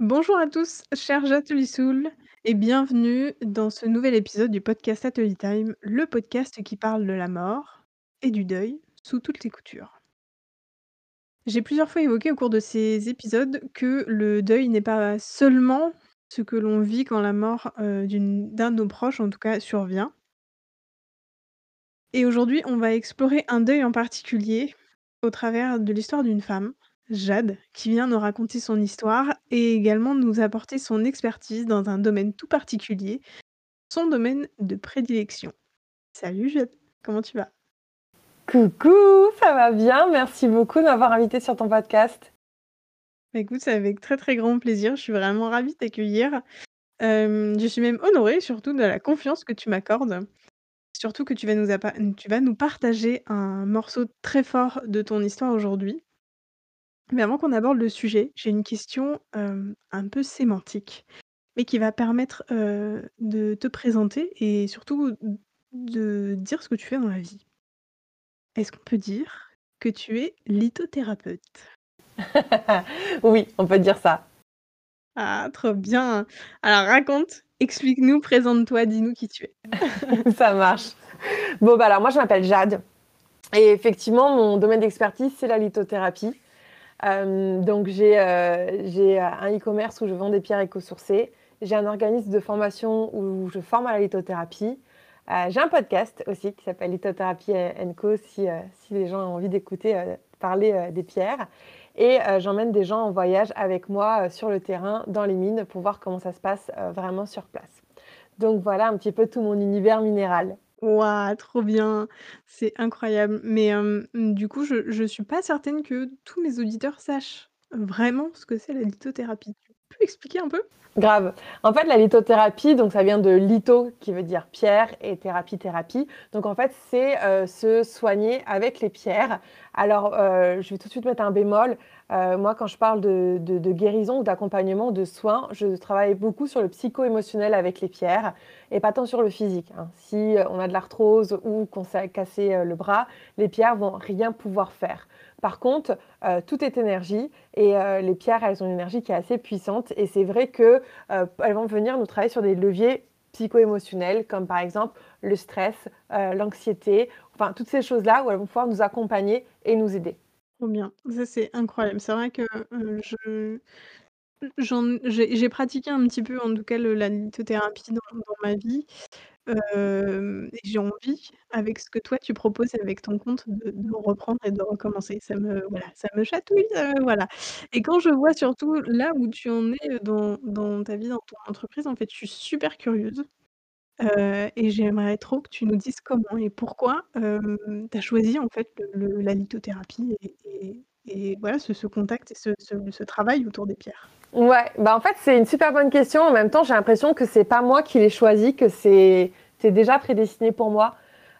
Bonjour à tous, chers Atelissoul et bienvenue dans ce nouvel épisode du podcast Atelier Time, le podcast qui parle de la mort et du deuil sous toutes les coutures. J'ai plusieurs fois évoqué au cours de ces épisodes que le deuil n'est pas seulement ce que l'on vit quand la mort, d'une d'un de nos proches, en tout cas, survient. Et aujourd'hui, on va explorer un deuil en particulier au travers de l'histoire d'une femme, Jade, qui vient nous raconter son histoire et également nous apporter son expertise dans un domaine tout particulier, son domaine de prédilection. Salut Jade, comment tu vas? Coucou, ça va bien? Merci beaucoup de m'avoir invitée sur ton podcast. Bah, écoute, c'est avec très, très grand plaisir. Je suis vraiment ravie de t'accueillir. Hem, je suis même honorée surtout de la confiance que tu m'accordes. Surtout que tu vas nous appa tu vas nous partager un morceau très fort de ton histoire aujourd'hui. Mais avant qu'on aborde le sujet, j'ai une question, un peu sémantique, mais qui va permettre, de te présenter et surtout de dire ce que tu fais dans la vie. Est-ce qu'on peut dire que tu es lithothérapeute? Oui, on peut dire ça. Ah, trop bien! Alors raconte, explique-nous, présente-toi, dis-nous qui tu es. Ça marche. Bon, bah, alors moi, je m'appelle Jade et effectivement, mon domaine d'expertise, c'est la lithothérapie. Hem, donc j'ai, j'ai, heu, un e-commerce où je vends des pierres éco-sourcées. J'ai un organisme de formation où je forme à la lithothérapie. J'ai un podcast aussi qui s'appelle Lithothérapie & Co si, si les gens ont envie d'écouter, parler, des pierres et j'emmène des gens en voyage avec moi, sur le terrain, dans les mines, pour voir comment ça se passe, vraiment sur place. Donc voilà un petit peu tout mon univers minéral. Waouh, trop bien! C'est incroyable. Mais, du coup, je je suis pas certaine que tous mes auditeurs sachent vraiment ce que c'est la lithothérapie. Peux expliquer un peu? Grave. En fait, la lithothérapie, donc ça vient de litho qui veut dire pierre et thérapie, thérapie. Donc en fait, c'est, heu, se soigner avec les pierres. Alors, heu, je vais tout de suite mettre un bémol. Heu, moi, quand je parle de guérison ou d'accompagnement, de soins, je travaille beaucoup sur le psycho-émotionnel avec les pierres et pas tant sur le physique, hein. Si, on a de l'arthrose ou qu'on s'est cassé, le bras, les pierres vont rien pouvoir faire. Par contre, heu, tout est énergie et heu, les pierres, elles ont une énergie qui est assez puissante et c'est vrai que, heu, elles vont venir nous travailler sur des leviers psycho-émotionnels comme par exemple le stress, l'anxiété, enfin toutes ces choses-là où elles vont pouvoir nous accompagner et nous aider. Trop bien. Ça, c'est incroyable. C'est vrai que, je j'ai pratiqué un petit peu en tout cas la lithothérapie dans ma vie. Et j'ai envie, avec ce que toi tu proposes avec ton compte, de reprendre et de recommencer. Ça me voilà, ça me chatouille, voilà et quand je vois surtout là où tu en es, dans ta vie, dans ton entreprise, en fait, je suis super curieuse, et j'aimerais trop que tu nous dises comment et pourquoi, tu as choisi en fait le la lithothérapie et et voilà ce ce contact et ce ce ce travail autour des pierres. Ouais, bah, en fait, c'est une super bonne question. En même temps, j'ai l'impression que c'est pas moi qui l'ai choisi, que c'est déjà prédestiné pour moi,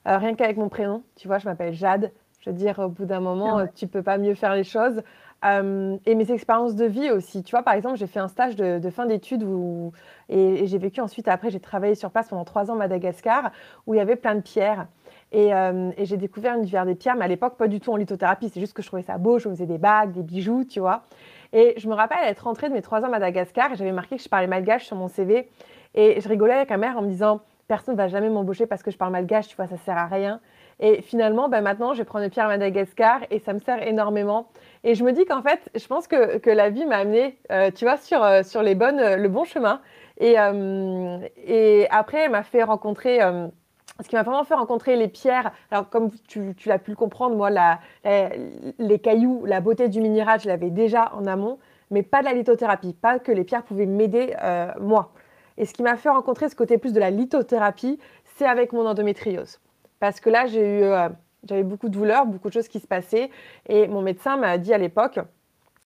heu, rien qu'avec mon prénom. Tu vois, je m'appelle Jade. Je veux dire, au bout d'un Ah moment, heu, ouais. tu peux pas mieux faire les choses. Hem et mes expériences de vie aussi. Tu vois, par exemple, j'ai fait un stage de de fin d'études où et et j'ai vécu ensuite après, j'ai travaillé sur place pendant 3 ans à Madagascar, où il y avait plein de pierres et hem et j'ai découvert l'univers des pierres, mais à l'époque, pas du tout en lithothérapie. C'est juste que je trouvais ça beau, je faisais des bagues, des bijoux, tu vois? Et je me rappelle être rentrée de mes 3 ans à Madagascar et j'avais marqué que je parlais malgache sur mon CV et je rigolais avec ma mère en me disant: «Personne va jamais m'embaucher parce que je parle malgache, tu vois? Ça sert à rien» et finalement, bah, maintenant, je prends des pierres à Madagascar et ça me sert énormément et je me dis qu'en fait, je pense que que la vie m'a amenée, heu, tu vois, sur, heu, sur les bonnes, heu, le bon chemin et et après, elle m'a fait rencontrer, ce qui m'a vraiment fait rencontrer les pierres. Alors comme tu l'as pu le comprendre, moi, les cailloux, la beauté du minéral, je l'avais déjà en amont, mais pas de la lithothérapie, pas que les pierres pouvaient m'aider, heu, moi et ce qui m'a fait rencontrer ce côté plus de la lithothérapie, c'est avec mon endométriose. Parce que là, j'ai eu, heu, j'avais beaucoup de douleurs, beaucoup de choses qui se passaient et mon médecin m'a dit à l'époque: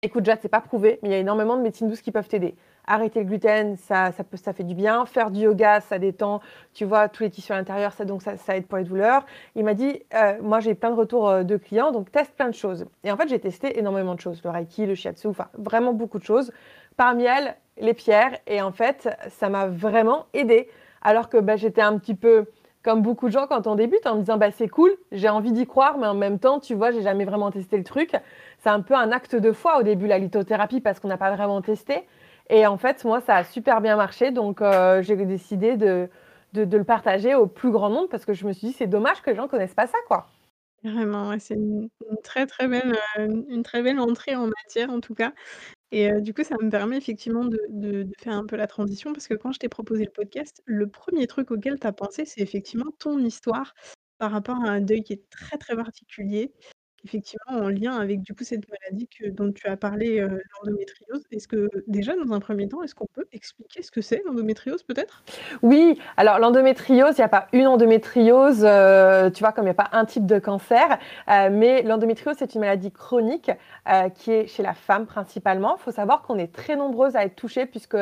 «Écoute Jade, c'est pas prouvé, mais il y a énormément de médecines douces qui peuvent t'aider. Arrêter le gluten, ça ça peut ça fait du bien. Faire du yoga, ça détend, tu vois, tous les tissus à l'intérieur, ça donc ça aide pour les douleurs». Il m'a dit: «Heu, moi j'ai plein de retours, heu, de clients, donc teste plein de choses» et en fait, j'ai testé énormément de choses, le reiki, le shiatsu, enfin vraiment beaucoup de choses. Parmi elles, les pierres et en fait, ça m'a vraiment aidée. Alors que, bah, j'étais un petit peu comme beaucoup de gens quand on débute en me disant: «Bah, c'est cool, j'ai envie d'y croire, mais en même temps, tu vois, j'ai jamais vraiment testé le truc». C'est un peu un acte de foi au début, la lithothérapie, parce qu'on n'a pas vraiment testé Et en fait, moi, ça a super bien marché, donc euh, j'ai décidé de, de, le partager au plus grand nombre parce que je me suis dit, c'est dommage que les gens ne connaissent pas ça, quoi. Vraiment, c'est une très, très belle, heu, une très belle entrée en matière, en tout cas. Et heu, du coup, ça me permet effectivement de de de faire un peu la transition parce que quand je t'ai proposé le podcast, le 1er truc auquel tu as pensé, c'est effectivement ton histoire par rapport à un deuil qui est très, très particulier, effectivement en lien avec, du coup, cette maladie que dont tu as parlé, heu, l'endométriose. Est-ce que déjà, dans un 1er temps, est-ce qu'on peut expliquer ce que c'est l'endométriose, peut-être? Oui, alors l'endométriose, il y a pas une endométriose, heu, tu vois, comme il y a pas un type de cancer, heu, mais l'endométriose, c'est une maladie chronique, qui est chez la femme principalement. Faut savoir qu'on est très nombreuses à être touchées puisque,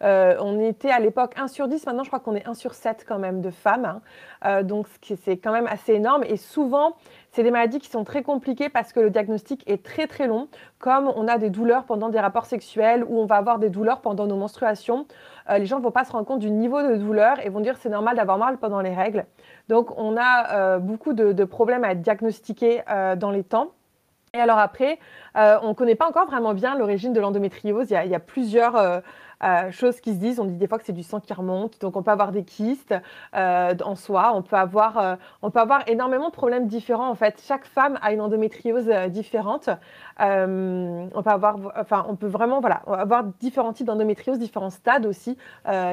on était à l'époque 1 sur 10, maintenant je crois qu'on est 1 sur 7 quand même de femmes, hein. Donc c'est quand même assez énorme et souvent, c'est des maladies qui sont très compliquées parce que le diagnostic est très, très long. Comme on a des douleurs pendant des rapports sexuels ou on va avoir des douleurs pendant nos menstruations, heu, les gens ne vont pas se rendre compte du niveau de douleur et vont dire: «C'est normal d'avoir mal pendant les règles». Donc on a, heu, beaucoup de problèmes à diagnostiquer, heu, dans les temps. Et alors après, heu, on connaît pas encore vraiment bien l'origine de l'endométriose. Il y a plusieurs, heu, choses qui se disent. On dit des fois que c'est du sang qui remonte, donc on peut avoir des kystes, heu, d en soi. On peut avoir, heu, on peut avoir énormément de problèmes différents, en fait. Chaque femme a une endométriose, différente. On peut avoir enfin, on peut vraiment, voilà, avoir différents types d'endométriose, différents stades aussi,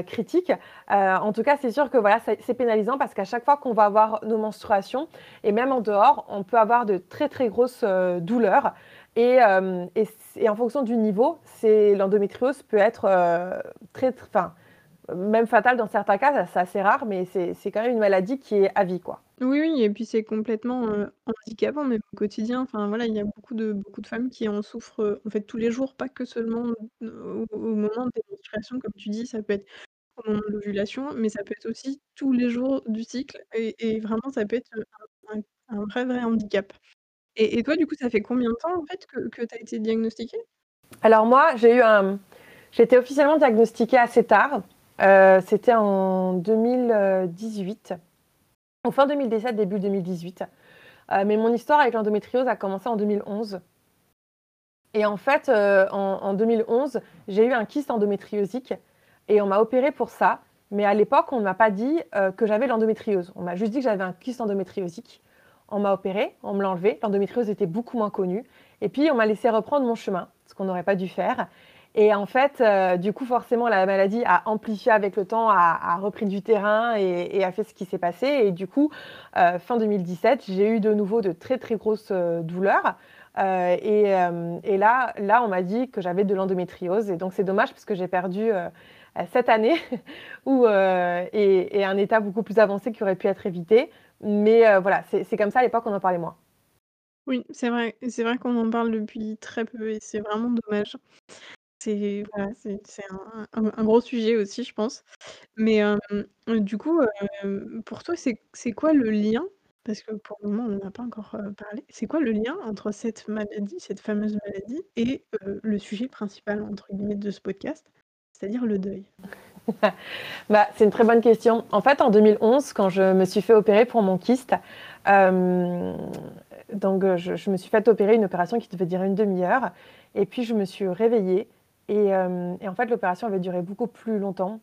critiques. En tout cas, c'est sûr que, voilà, c'est pénalisant parce qu'à chaque fois qu'on va avoir nos menstruations et même en dehors, on peut avoir de très, très grosses, douleurs et hem et en fonction du niveau, l'endométriose peut être, heu, très tr enfin, même fatale dans certains cas, c'est assez rare, mais c'est quand même une maladie qui est à vie, quoi. Oui, oui et puis c'est complètement, heu, handicapant même au quotidien. Enfin, voilà, il y a beaucoup de beaucoup de femmes qui en souffrent, heu, en fait tous les jours, pas que seulement au moment des menstruations comme tu dis, ça peut être au moment de l'ovulation, mais ça peut être aussi tous les jours du cycle et vraiment ça peut être, un un vrai, vrai handicap. Et toi, du coup, ça fait combien de temps, en fait, que tu as été diagnostiquée? Alors moi, j'ai eu un j'ai été officiellement diagnostiquée assez tard, heu, c'était en 2018. Ou fin 2017, début 2018. Heu, mais mon histoire avec l'endométriose a commencé en 2011. Et en fait, heu, en en 2011, j'ai eu un kyste endométriosique et on m'a opérée pour ça. Mais à l'époque, on ne m'a pas dit, que j'avais l'endométriose. On m'a juste dit que j'avais un kyste endométriosique. On m'a opérée, on me l'a enlevé. L'endométriose était beaucoup moins connue et puis on m'a laissé reprendre mon chemin, ce qu'on n'aurait pas dû faire. Et en fait, heu, du coup, forcément, la maladie a amplifié avec le temps, a repris du terrain et a fait ce qui s'est passé. Et du coup, heu, fin 2017, j'ai eu de nouveau de très, très grosses, heu, douleurs. Et là là, on m'a dit que j'avais de l'endométriose et donc c'est dommage parce que j'ai perdu, cette année et un état beaucoup plus avancé qui aurait pu être évité. Mais heu, voilà, c'est comme ça à l'époque, on en parlait moins. Oui, c'est vrai c'est vrai qu'on en parle depuis très peu et c'est vraiment dommage. C'est un gros sujet aussi, je pense. Mais hem, du coup, heu, pour toi, c'est quoi le lien? Parce que pour le moment, on en a pas encore, parlé. C'est quoi le lien entre cette maladie, cette fameuse maladie et le sujet «principal» entre guillemets de ce podcast, c'est-à-dire le deuil? Bah, c'est une très bonne question. En fait, en 2011, quand je me suis fait opérer pour mon kyste, hem, donc heu, je me suis fait opérer, une opération qui devait durer une 1/2 heure et puis je me suis réveillée et et en fait, l'opération avait duré beaucoup plus longtemps.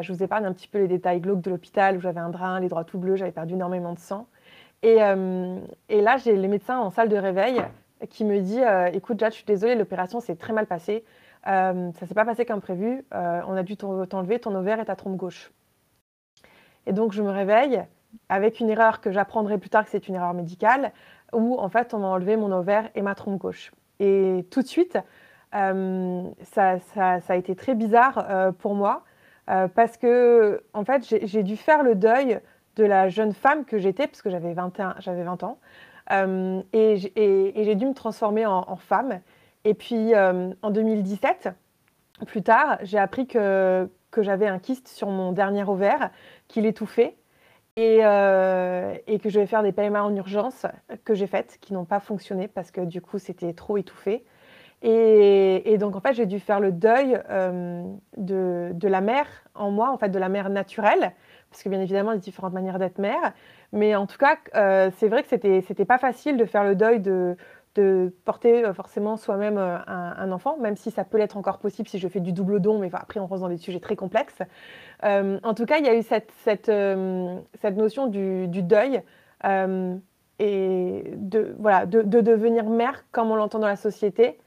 Je vous épargne un petit peu les détails glauques de l'hôpital où j'avais un drain, les draps tout bleus, j'avais perdu énormément de sang et et là, j'ai le médecin en salle de réveil qui me dit: «Heu, écoute Jade, je suis désolée, l'opération s'est très mal passée. Hem, ça s'est pas passé comme prévu. Heu, on a dû t'en t'enlever ton ovaire et ta trompe gauche». Et donc je me réveille avec une erreur que j'apprendrai plus tard que c'est une erreur médicale, où en fait, on m'a enlevé mon ovaire et ma trompe gauche. Et tout de suite, hem, ça a été très bizarre, heu, pour moi, parce qu'en fait, j'ai dû faire le deuil de la jeune femme que j'étais, parce que j'avais 21 j'avais 20 ans. Et j'ai dû me transformer en en femme. Et puis, hem, en 2017, plus tard, j'ai appris que j'avais un kyste sur mon dernier ovaire, qui l'étouffait et heu et que je devais faire des PMA en urgence, que j'ai faites, qui n'ont pas fonctionné parce que du coup, c'était trop étouffé. Et donc en fait, j'ai dû faire le deuil, hem, de la mère en moi, en fait, de la mère naturelle, parce que bien évidemment, il y a différentes manières d'être mère. Mais en tout cas, c'est vrai que c'était c'était pas facile de faire le deuil de de porter forcément soi-même un, enfant, même si ça peut l'être encore possible si je fais du double don, mais après on rentre dans des sujets très complexes. en tout cas, il y a eu cette, cette, cette notion du, deuil et de, voilà, de, de, devenir mère comme on l'entend dans la société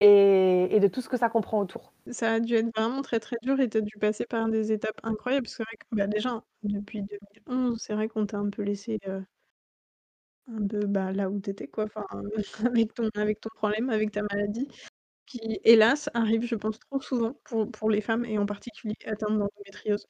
et, de tout ce que ça comprend autour. Ça a dû être vraiment très très dur et tu as dû passer par des étapes incroyables. Vrai que bah, déjà, depuis 2011, c'est vrai qu'on t'a un peu laissé euh, un peu bah, là où tu étais, quoi. Enfin, avec, ton, avec ton problème, avec ta maladie, qui hélas arrive, je pense, trop souvent pour, pour les femmes et en particulier atteintes d'endométriose.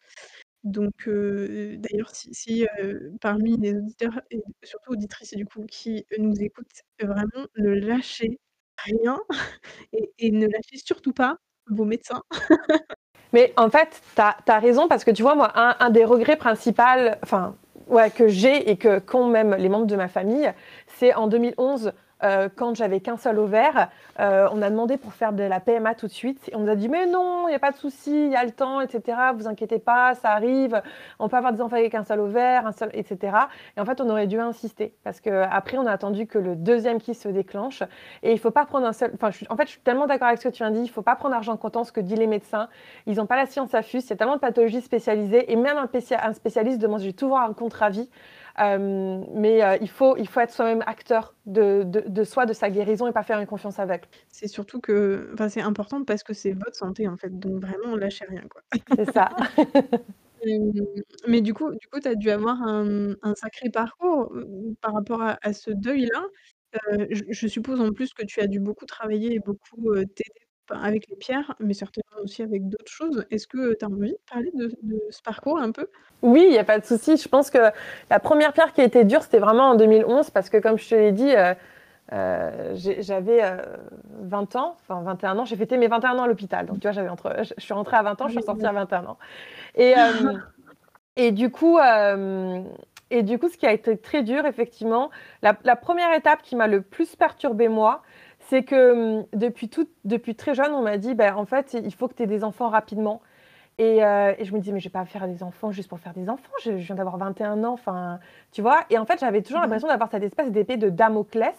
Donc, euh, d'ailleurs, si, si euh, parmi les auditeurs et surtout auditrices du coup qui nous écoutent, vraiment ne lâchez rien et, ne lâchez surtout pas vos médecins. Mais en fait, tu as, raison parce que tu vois, moi, un, des regrets principaux, enfin, ouais, que j'ai et que qu'ont même les membres de ma famille, c'est en 2011 euh, quand j'avais qu'un seul ovaire, euh, on a demandé pour faire de la PMA tout de suite. Et on nous a dit mais non, il n'y a pas de souci, il y a le temps, etc. Vous inquiétez pas, ça arrive. On peut avoir des enfants avec un seul ovaire, un seul, etc. Et en fait, on aurait dû insister parce que après, on a attendu que le deuxième qui se déclenche. Et il faut pas prendre un seul. Enfin, en fait, je suis tellement d'accord avec ce que tu de dire. Il faut pas prendre argent comptant, ce que disent les médecins. Ils n'ont pas la science à fus. Il y a tellement de pathologies spécialisées et même un, un spécialiste demande j'ai toujours un contre-avis. Euh, mais euh, il, faut, il faut être soi-même acteur de, de, de, soi, de sa guérison et pas faire une confiance aveugle. C'est surtout que c'est important parce que c'est votre santé en fait, donc vraiment lâchez rien. C'est ça. mais du coup, du coup tu as dû avoir un, un, sacré parcours euh, par rapport à, à ce deuil-là. je, je, suppose en plus que tu as dû beaucoup travailler et beaucoup t'aider avec les pierres, mais certainement aussi avec d'autres choses. Est-ce que tu as envie de parler de, ce parcours un peu? Oui, il n'y a pas de souci. Je pense que la première pierre qui a été dure, c'était vraiment en 2011, parce que comme je te l'ai dit, euh, euh, j'avais 20 euh, ans, enfin 21 ans, j'ai fêté mes 21 ans à l'hôpital. Donc tu vois, j'avais entre, je, suis rentrée à 20 ans, je suis sortie à 21 ans. Et, et du coup... et du coup, ce qui a été très dur, effectivement, la, la première étape qui m'a le plus perturbée, moi, c'est que hum, depuis, tout, depuis très jeune, on m'a dit, ben, en fait, il faut que tu aies des enfants rapidement. Et, euh, et, je me dis, mais je vais pas faire des enfants juste pour faire des enfants. Je, viens d'avoir 21 ans, enfin, tu vois. Et en fait, j'avais toujours l'impression d'avoir cette espèce d'épée de Damoclès.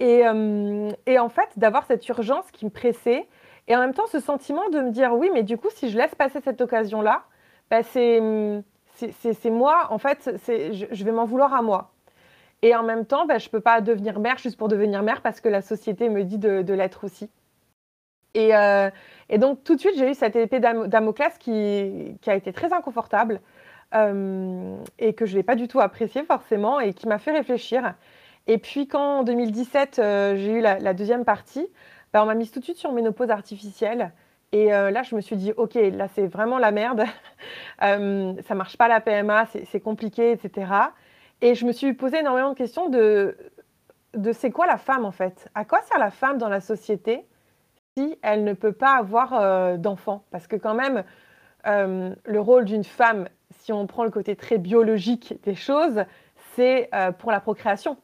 Et, hum, et en fait, d'avoir cette urgence qui me pressait. Et en même temps, ce sentiment de me dire, oui, mais du coup, si je laisse passer cette occasion-là, ben, c'est moi, en fait, je, je vais m'en vouloir à moi. Et en même temps, bah, je ne peux pas devenir mère juste pour devenir mère parce que la société me dit de, l'être aussi. Euh, et, donc, tout de suite, j'ai eu cette épée Damoclès qui, a été très inconfortable euh, et que je n'ai pas du tout apprécié forcément et qui m'a fait réfléchir. Et puis, quand en 2017, euh, j'ai eu la, deuxième partie, bah, on m'a mise tout de suite sur ménopause artificielle. Et là, je me suis dit, OK, là, c'est vraiment la merde. ça marche pas la PMA, c'est compliqué, etc. Et je me suis posé énormément de questions de, c'est quoi la femme en fait? À quoi sert la femme dans la société si elle ne peut pas avoir euh, d'enfants? Parce que quand même, euh, le rôle d'une femme, si on prend le côté très biologique des choses, c'est euh, pour la procréation.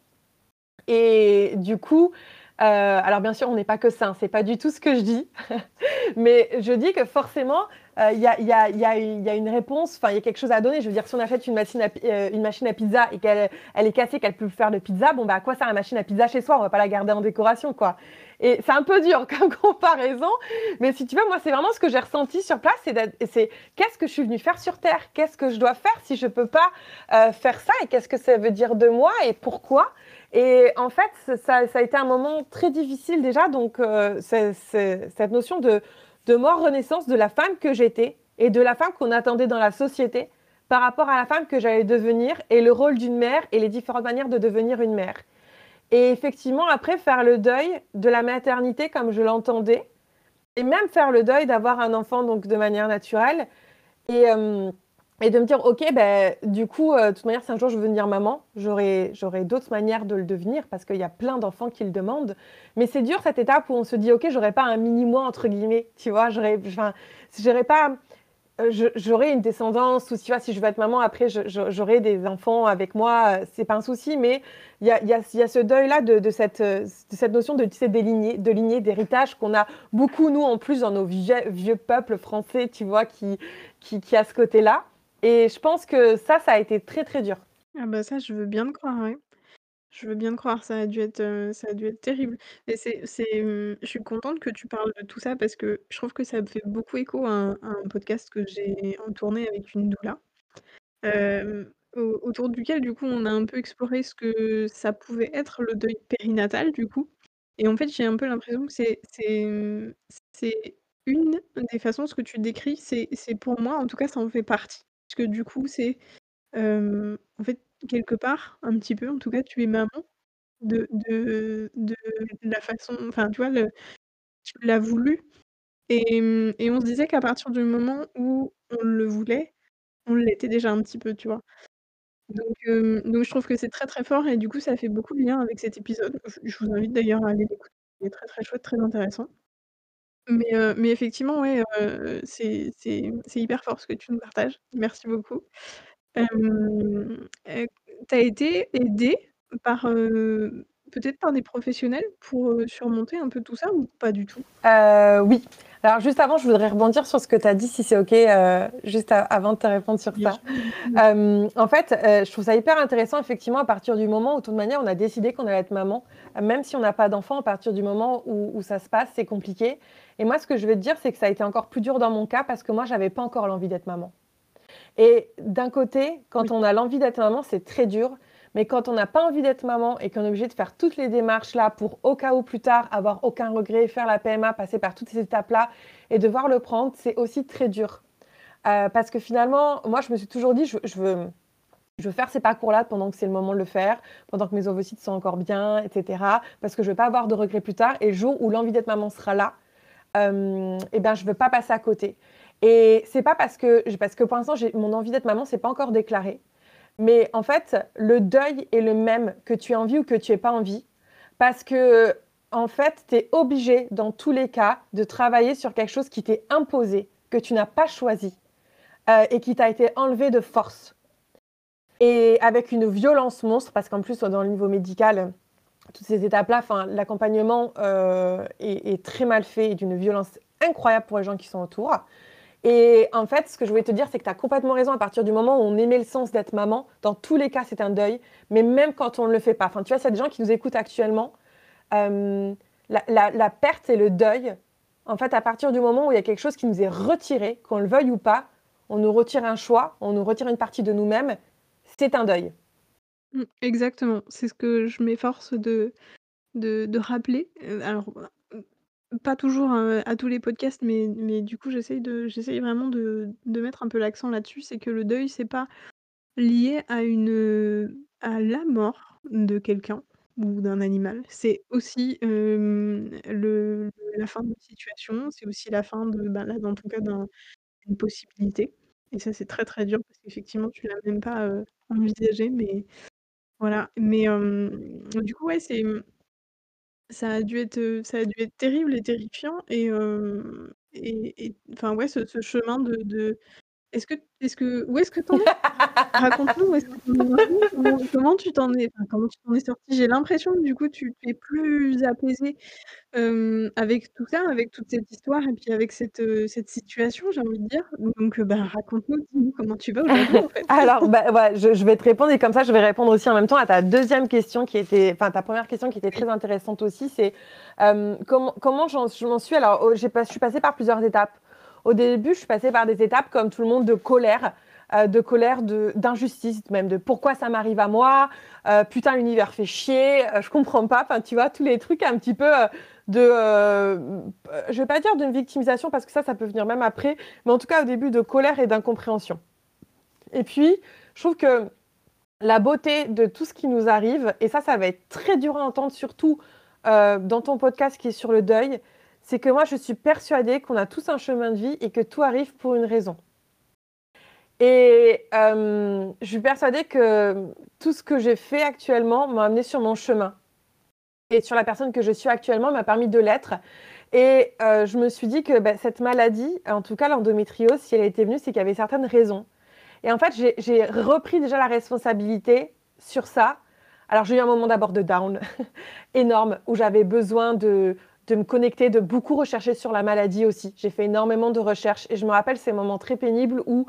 Et du coup, alors bien sûr, on n'est pas que ça, c'est pas du tout ce que je dis, mais je dis que forcément, il euh, y, a, une réponse, enfin, il y a quelque chose à donner. Je veux dire, si on achète une machine à, euh, une machine à pizza et qu'elle elle est cassée, qu'elle peut faire de pizza, bon, bah, à quoi sert la machine à pizza chez soi? On va pas la garder en décoration, quoi. Et c'est un peu dur comme comparaison, mais si tu veux, moi, c'est vraiment ce que j'ai ressenti sur place, c'est qu'est-ce que je suis venue faire sur Terre? Qu'est-ce que je dois faire si je peux pas euh, faire ça? Et qu'est-ce que ça veut dire de moi? Et pourquoi? Et en fait, ça, ça, a été un moment très difficile déjà, donc cette notion de de mort-renaissance de la femme que j'étais et de la femme qu'on attendait dans la société par rapport à la femme que j'allais devenir et le rôle d'une mère et les différentes manières de devenir une mère. Et effectivement, après, faire le deuil de la maternité comme je l'entendais, et même faire le deuil d'avoir un enfant donc de manière naturelle. Euh, et de me dire, OK, ben, du coup, euh, de toute manière, si un jour je veux devenir maman, j'aurai, d'autres manières de le devenir parce qu'il y a plein d'enfants qui le demandent. Mais c'est dur cette étape où on se dit, OK, j'aurai pas un mini-moi, entre guillemets, tu vois, j'aurai, pas, euh, j'aurai une descendance ou tu vois, si je veux être maman, après, j'aurai des enfants avec moi, euh, c'est pas un souci, mais il y a, y, a, y a, ce deuil-là de, cette, de cette notion de, tu sais, de lignée, d'héritage qu'on a beaucoup, nous, en plus, dans nos vieux, vieux peuples français, tu vois, qui, qui a ce côté-là. Et je pense que ça, ça a été très, très dur. Ah bah ça, je veux bien te croire, oui. Je veux bien te croire, ça a dû être, heu, ça a dû être terrible. Mais c'est c'est, mmh, je suis contente que tu parles de tout ça parce que je trouve que ça me fait beaucoup écho à un podcast que j'ai en tourné avec une doula. Au autour duquel, du coup, on a un peu exploré ce que ça pouvait être le deuil périnatal, du coup. Et en fait, j'ai un peu l'impression que c'est c'est, mmh, c'est une des façons, ce que tu décris, c'est c'est pour moi, en tout cas, ça en fait partie. Que du coup, c'est, en fait, quelque part, un petit peu, en tout cas, tu es maman de de de la façon enfin, tu vois, le tu l'as voulu et et on se disait qu'à partir du moment où on le voulait, on l'était déjà un petit peu, tu vois? Donc donc je trouve que c'est très, très fort et du coup, ça fait beaucoup de lien avec cet épisode. Je vous invite d'ailleurs à aller l'écouter. Il est très, très chouette, très intéressant. Mais heu, mais effectivement, ouais, heu, c'est c'est c'est hyper fort ce que tu nous partages. Merci beaucoup. Hem, heu, tu as été aidée par, heu, peut-être par des professionnels pour, heu, surmonter un peu tout ça ou pas du tout? Heu, oui. Alors juste avant, je voudrais rebondir sur ce que tu as dit, si c'est OK, heu, juste a avant de te répondre sur Bien ça. sûr, dis-moi. Hem, en fait, heu, je trouve ça hyper intéressant effectivement à partir du moment où, de toute manière, on a décidé qu'on allait être maman, même si on n'a pas d'enfant, à partir du moment où où ça se passe, c'est compliqué. Et moi, ce que je vais te dire, c'est que ça a été encore plus dur dans mon cas parce que moi, j'avais pas encore l'envie d'être maman. Et d'un côté, quand Oui, on a l'envie d'être maman, c'est très dur. Mais quand on n'a pas envie d'être maman et qu'on est obligé de faire toutes les démarches là pour au cas où plus tard avoir aucun regret, faire la PMA, passer par toutes ces étapes là et devoir le prendre, c'est aussi très dur. Euh, parce que finalement, moi, je me suis toujours dit, je, je veux, je veux faire ces parcours-là pendant que c'est le moment de le faire, pendant que mes ovocytes sont encore bien, etc. Parce que je ne veux pas avoir de regrets plus tard. Et le jour où l'envie d'être maman sera là, euh, eh ben, je ne veux pas passer à côté. Et c'est pas parce que, parce que pour l'instant, mon envie d'être maman, c'est pas encore déclaré. Mais en fait, le deuil est le même que tu aies envie ou que tu aies pas envie. Parce que, en fait, tu es obligé, dans tous les cas, de travailler sur quelque chose qui t'est imposé, que tu n'as pas choisi euh, et qui t'a été enlevé de force. Et avec une violence monstre, parce qu'en plus, dans le niveau médical, toutes ces étapes-là, l'accompagnement euh, est, très mal fait et d'une violence incroyable pour les gens qui sont autour. Et en fait, ce que je voulais te dire, c'est que tu as complètement raison à partir du moment où on aimait le sens d'être maman. Dans tous les cas, c'est un deuil, mais même quand on ne le fait pas. Tu vois, des gens qui nous écoutent actuellement. Euh, la, la, la, perte et le deuil, en fait, à partir du moment où il y a quelque chose qui nous est retiré, qu'on le veuille ou pas, on nous retire un choix, on nous retire une partie de nous-mêmes, c'est un deuil. Mmh, exactement, c'est ce que je m'efforce de de rappeler. Heu, alors, pas toujours, heu, à tous les podcasts, mais mais du coup, j'essaye de j'essaye vraiment de de mettre un peu l'accent là-dessus. C'est que le deuil, c'est pas lié à une, heu, à la mort de quelqu'un ou d'un animal. C'est aussi, le la fin d'une situation, c'est aussi la fin de, bah, là, dans ton cas, d'un d'une possibilité et ça, c'est très, très dur parce qu'effectivement, tu l'as même pas, envisagé, mais voilà. Mais du coup, ouais, c'est, mmh ça a dû être, ça a dû être terrible et terrifiant et et enfin, ouais, ce ce chemin de de est-ce que est-ce que où est-ce que es? Raconte-nous où est-ce que es? Comment tu t'en es comment tu t'en es sortie? J'ai l'impression que du coup, tu es plus apaisée, hem, avec tout ça, avec toute cette histoire et puis avec cette, cette situation, j'ai envie de dire. Donc, bah, raconte-nous, dis-nous comment tu vas aujourd'hui? Alors, bah, ouais, je vais te répondre et comme ça, je vais répondre aussi en même temps à ta 2e question qui était enfin, ta 1re question qui était très intéressante aussi, c'est, comment je m'en suis? Alors, oh, je suis passée par plusieurs étapes. Au début, je suis passée par des étapes comme tout le monde de colère, heu, de colère, d'injustice même, de pourquoi ça m'arrive à moi, heu, putain l'univers fait chier, heu, je comprends pas, enfin tu vois? Tous les trucs un petit peu, heu, de, je vais pas dire d'une victimisation parce que ça, ça peut venir même après, mais en tout cas au début de colère et d'incompréhension. Et puis, je trouve que la beauté de tout ce qui nous arrive, et ça, ça va être très dur à entendre, surtout euh, dans ton podcast qui est sur le deuil, c'est que moi, je suis persuadée qu'on a tous un chemin de vie et que tout arrive pour une raison. Et euh, je suis persuadée que tout ce que j'ai fait actuellement m'a amené sur mon chemin. Et sur la personne que je suis actuellement m'a permis de l'être. Et euh, je me suis dit que bah, cette maladie, en tout cas l'endométriose, si elle était venue, c'est qu'il y avait certaines raisons. Et en fait, j'ai repris déjà la responsabilité sur ça. Alors, j'ai eu un moment d'abord de down énorme où j'avais besoin de, de me connecter, de beaucoup rechercher sur la maladie aussi. J'ai fait énormément de recherches et je me rappelle ces moments très pénibles où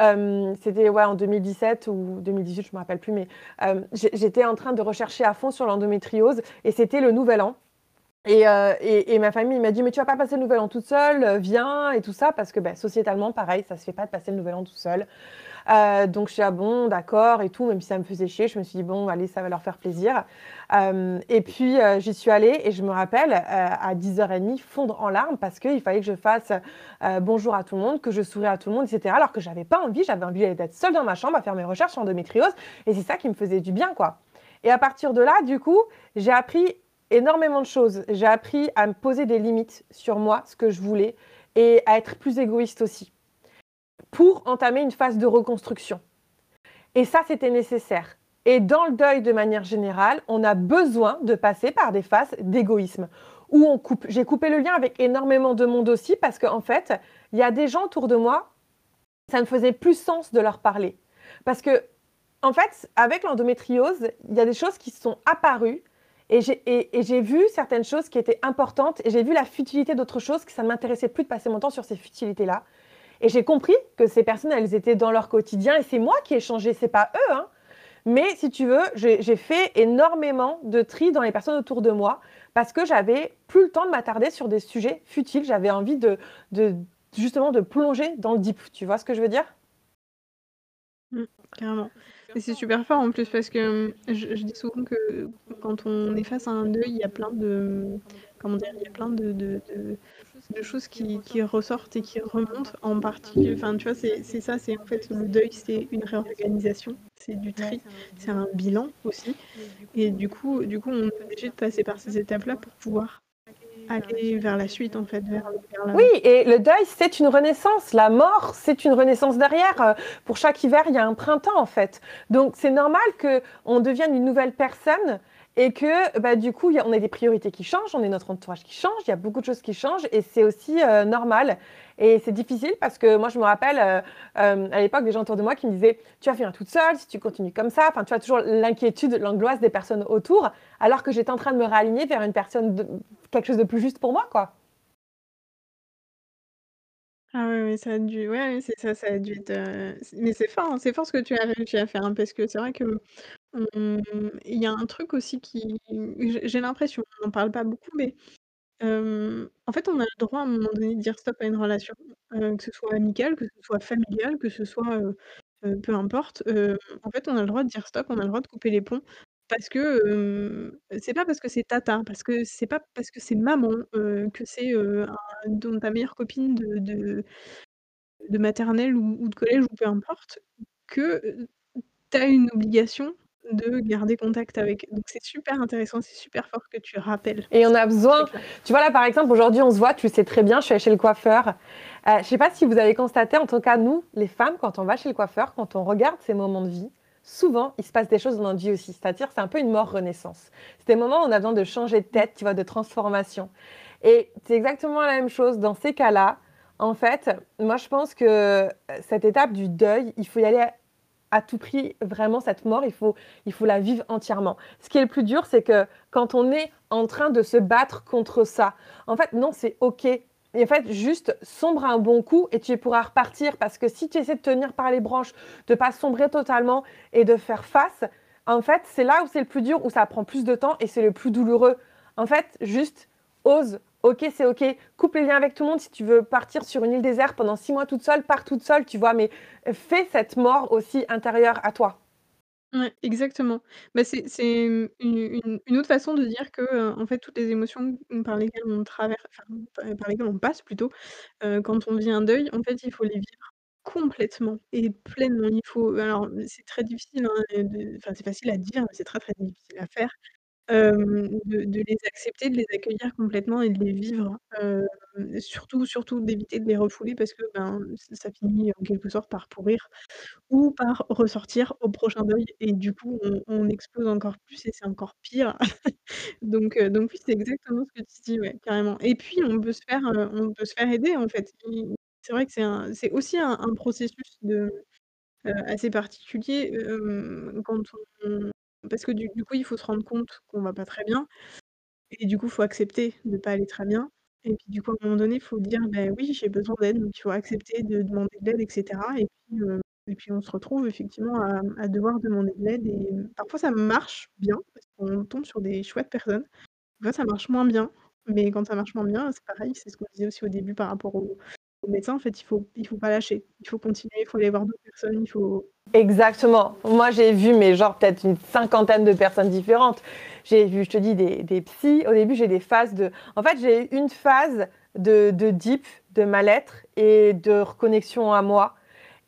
euh, c'était ouais, en 2017 ou 2018, je ne me rappelle plus, mais euh, j'étais en train de rechercher à fond sur l'endométriose et c'était le nouvel an. Et, euh, et, ma famille m'a dit mais tu vas pas passer le nouvel an toute seule, viens et tout ça parce que ben, sociétalement pareil ça se fait pas de passer le nouvel an tout seul. Euh, donc je suis ah bon, d'accord et tout, même si ça me faisait chier, je me suis dit bon, allez, ça va leur faire plaisir. Euh, et puis euh, j'y suis allée et je me rappelle à 10h30 fondre en larmes parce qu'il fallait que je fasse bonjour à tout le monde, que je souris à tout le monde, etc. Alors que j'avais pas envie, j'avais envie d'être seule dans ma chambre à faire mes recherches sur endométriose et c'est ça qui me faisait du bien, quoi. Et à partir de là, du coup, j'ai appris énormément de choses. J'ai appris à me poser des limites sur moi, ce que je voulais, et à être plus égoïste aussi pour entamer une phase de reconstruction. Et ça, c'était nécessaire. Et dans le deuil, de manière générale, on a besoin de passer par des phases d'égoïsme où on coupe. J'ai coupé le lien avec énormément de monde aussi parce qu'en en fait, il y a des gens autour de moi, ça ne faisait plus sens de leur parler. Parce que, en fait, avec l'endométriose, il y a des choses qui sont apparues et j'ai vu certaines choses qui étaient importantes et j'ai vu la futilité d'autres choses que ça ne m'intéressait plus de passer mon temps sur ces futilités-là. Et j'ai compris que ces personnes, elles étaient dans leur quotidien et c'est moi qui ai changé, c'est pas eux. Hein. Mais si tu veux, j'ai fait énormément de tri dans les personnes autour de moi parce que j'avais plus le temps de m'attarder sur des sujets futiles. J'avais envie de, de, justement de plonger dans le deep. Tu vois ce que je veux dire? Mmh, Carrément. Et c'est super fort en plus parce que je, dis souvent que quand on est face à un deuil, il y a plein de comment dire, il y a plein de, choses qui, qui, ressortent et qui remontent en partie. Enfin, tu vois, c'est ça, c'est en fait le deuil, c'est une réorganisation, c'est du tri, c'est un bilan aussi. Et du coup, du coup, on est obligé de passer par ces étapes-là pour pouvoir aller vers la suite, en fait. Vers, Oui, et le deuil, c'est une renaissance. La mort, c'est une renaissance derrière. Pour chaque hiver, il y a un printemps, en fait. Donc, c'est normal qu'on devienne une nouvelle personne et que bah, du coup, on a des priorités qui changent, on a notre entourage qui change, il y a beaucoup de choses qui changent et c'est aussi euh, normal. Et c'est difficile parce que moi, je me rappelle euh, euh, à l'époque des gens autour de moi qui me disaient Tu vas finir toute seule si tu continues comme ça. Enfin, tu as toujours l'inquiétude, l'angoisse des personnes autour, alors que j'étais en train de me réaligner vers une personne, quelque chose de plus juste pour moi, quoi. Ah ouais, ouais, ça a dû ouais, c'est ça, ça a dû être, mais c'est fort, hein, c'est fort ce que tu as réussi à faire, hein, parce que c'est vrai que Mmh, il y a un truc aussi qui j'ai l'impression, on n'en parle pas beaucoup, mais en fait, on a le droit à un moment donné de dire stop à une relation, que ce soit amicale, que ce soit familiale, que ce soit, peu importe. en fait, on a le droit de dire stop, on a le droit de couper les ponts parce que, c'est pas parce que c'est tata, parce que c'est pas parce que c'est maman, que c'est, ta meilleure copine de maternelle ou ou de collège ou peu importe, que, tu as une obligation de garder contact avec. Donc c'est super intéressant, c'est super fort que tu rappelles. Et on a besoin, tu vois là par exemple, aujourd'hui on se voit, tu sais très bien, je suis allée chez le coiffeur. Euh, je sais pas si vous avez constaté, en tout cas nous, les femmes, quand on va chez le coiffeur, quand on regarde ces moments de vie, souvent il se passe des choses dans notre vie aussi. C'est-à-dire c'est un peu une mort renaissance. C'est des moments où on a besoin de changer de tête, tu vois, de transformation. Et c'est exactement la même chose dans ces cas-là. En fait, moi je pense que cette étape du deuil, il faut y aller à tout prix, vraiment, cette mort, il faut, il faut la vivre entièrement. Ce qui est le plus dur, c'est que quand on est en train de se battre contre ça, en fait, non, c'est OK. Et en fait, juste sombre un bon coup et tu pourras repartir. Parce que si tu essaies de tenir par les branches, de pas sombrer totalement et de faire face, en fait, c'est là où c'est le plus dur, où ça prend plus de temps et c'est le plus douloureux. En fait, juste ose ok, c'est ok, coupe les liens avec tout le monde. Si tu veux partir sur une île déserte pendant six mois toute seule, pars toute seule, tu vois, mais fais cette mort aussi intérieure à toi. Ouais, exactement. Bah, c'est une autre façon de dire que, heu, en fait, toutes les émotions par lesquelles on traverse, par lesquelles on passe plutôt, heu, quand on vit un deuil, en fait, il faut les vivre complètement et pleinement. Il faut alors, c'est très difficile, hein, c'est facile à dire, mais c'est très, très difficile à faire. De les accepter, de les accueillir complètement et de les vivre, heu, surtout surtout d'éviter de les refouler parce que, ben, ça finit en quelque sorte par pourrir ou par ressortir au prochain deuil et du coup on on explose encore plus et c'est encore pire. Donc donc oui, c'est exactement ce que tu dis, ouais, carrément et puis on peut se faire, on peut se faire aider en fait. C'est vrai que c'est un c'est aussi un processus de, assez particulier, quand on parce que du coup, il faut se rendre compte qu'on va pas très bien et du coup, il faut accepter de pas aller très bien et puis, du coup, à un moment donné, il faut dire: «Beh, oui, j'ai besoin d'aide», donc il faut accepter de demander de l'aide et cetera et puis, et puis on se retrouve effectivement à à devoir demander de l'aide et parfois ça marche bien parce qu'on tombe sur des chouettes personnes. Des fois, ça marche moins bien, mais quand ça marche moins bien, c'est pareil, c'est ce qu'on disait aussi au début par rapport au au médecin, en fait, il faut il faut pas lâcher. Il faut continuer, il faut aller voir d'autres personnes, il faut Exactement. Moi, j'ai vu, mais genre peut-être une cinquantaine de personnes différentes. J'ai vu, je te dis, des, des psys. Au début, j'ai des phases de. En fait, j'ai une phase de, de deep, de mal-être et de reconnexion à moi.